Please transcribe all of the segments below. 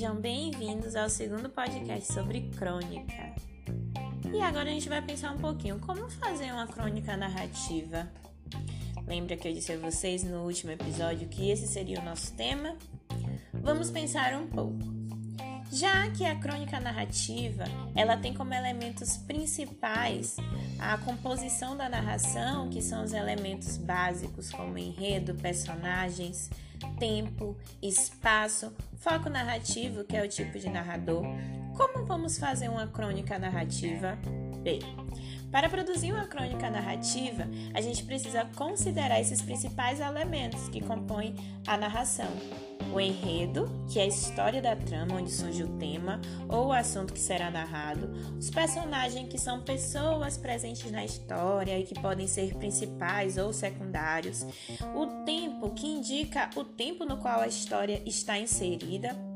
Sejam bem-vindos ao segundo podcast sobre crônica. E agora a gente vai pensar um pouquinho como fazer uma crônica narrativa. Lembra que eu disse a vocês no último episódio que esse seria o nosso tema? Vamos pensar um pouco. Já que a crônica narrativa, ela tem como elementos principais a composição da narração, que são os elementos básicos como enredo, personagens, tempo, espaço, foco narrativo, que é o tipo de narrador. Como vamos fazer uma crônica narrativa? Bem, para produzir uma crônica narrativa, a gente precisa considerar esses principais elementos que compõem a narração. O enredo, que é a história da trama onde surge o tema ou o assunto que será narrado, os personagens, que são pessoas presentes na história e que podem ser principais ou secundários, o tempo, que indica o tempo no qual a história está inserida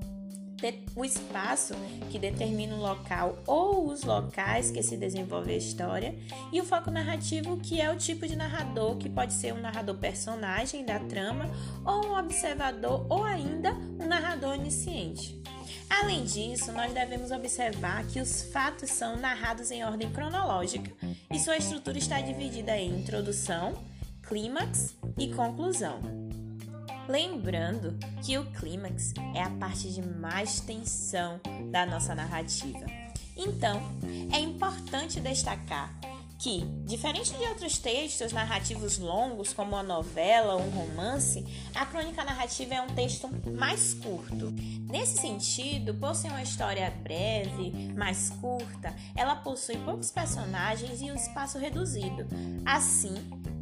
o espaço que determina o local ou os locais que se desenvolve a história, e o foco narrativo, que é o tipo de narrador, que pode ser um narrador personagem da trama, ou um observador, ou ainda um narrador onisciente. Além disso, nós devemos observar que os fatos são narrados em ordem cronológica e sua estrutura está dividida em introdução, clímax e conclusão. Lembrando que o clímax é a parte de mais tensão da nossa narrativa. Então, é importante destacar que, diferente de outros textos narrativos longos, como uma novela ou um romance, a crônica narrativa é um texto mais curto. Nesse sentido, por ser uma história breve, mais curta, ela possui poucos personagens e um espaço reduzido. Assim,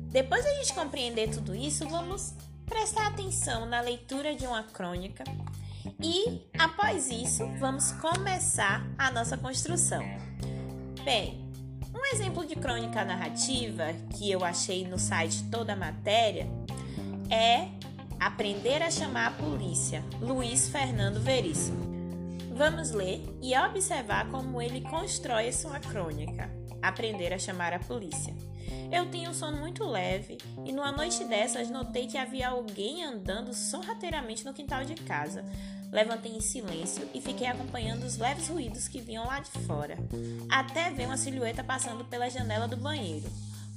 depois de a gente compreender tudo isso, vamos prestar atenção na leitura de uma crônica e, após isso, vamos começar a nossa construção. Bem, um exemplo de crônica narrativa que eu achei no site Toda Matéria é Aprender a Chamar a Polícia, Luiz Fernando Veríssimo. Vamos ler e observar como ele constrói sua crônica. Aprender a chamar a polícia. Eu tinha um sono muito leve e numa noite dessas notei que havia alguém andando sorrateiramente no quintal de casa. Levantei em silêncio e fiquei acompanhando os leves ruídos que vinham lá de fora, até ver uma silhueta passando pela janela do banheiro.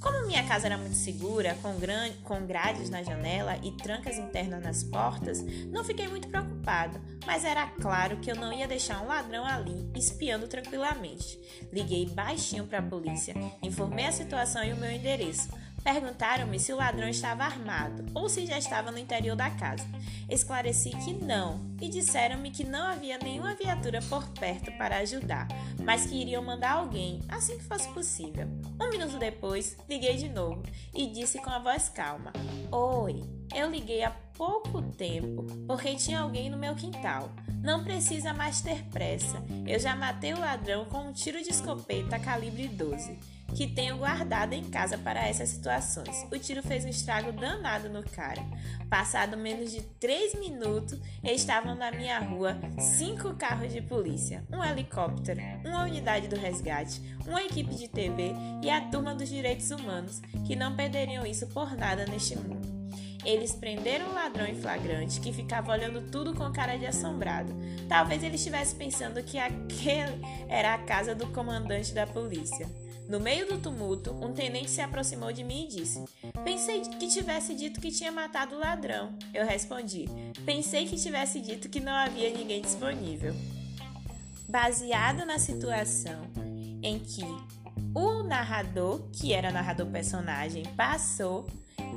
Como minha casa era muito segura, com, gran... com grades na janela e trancas internas nas portas, não fiquei muito preocupado, mas era claro que eu não ia deixar um ladrão ali espiando tranquilamente. Liguei baixinho para a polícia, informei a situação e o meu endereço. Perguntaram-me se o ladrão estava armado ou se já estava no interior da casa. Esclareci que não e disseram-me que não havia nenhuma viatura por perto para ajudar, mas que iriam mandar alguém assim que fosse possível. Um minuto depois, liguei de novo e disse com a voz calma: Oi, eu liguei há pouco tempo porque tinha alguém no meu quintal. Não precisa mais ter pressa. Eu já matei o ladrão com um tiro de escopeta calibre 12 que tenho guardado em casa para essas situações. O tiro fez um estrago danado no cara. Passado menos de 3 minutos, estavam na minha rua cinco carros de polícia, um helicóptero, uma unidade do resgate, uma equipe de TV e a turma dos direitos humanos, que não perderiam isso por nada neste mundo. Eles prenderam o ladrão em flagrante que ficava olhando tudo com cara de assombrado. Talvez ele estivesse pensando que aquele era a casa do comandante da polícia. No meio do tumulto, um tenente se aproximou de mim e disse: Pensei que tivesse dito que tinha matado o ladrão. Eu respondi: Pensei que tivesse dito que não havia ninguém disponível. Baseado na situação em que o narrador, que era narrador personagem, passou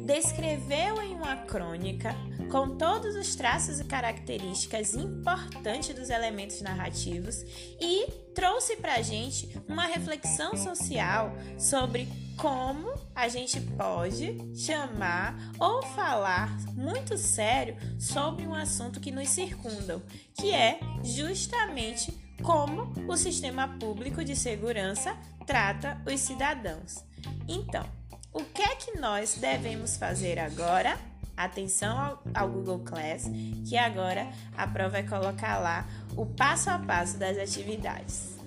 descreveu em uma crônica, com todos os traços e características importantes dos elementos narrativos, e trouxe para a gente uma reflexão social sobre como a gente pode chamar ou falar muito sério sobre um assunto que nos circunda, que é justamente como o sistema público de segurança trata os cidadãos. Então, o que é que nós devemos fazer agora? Atenção ao, ao, Google Class, que agora a prova vai colocar lá o passo a passo das atividades.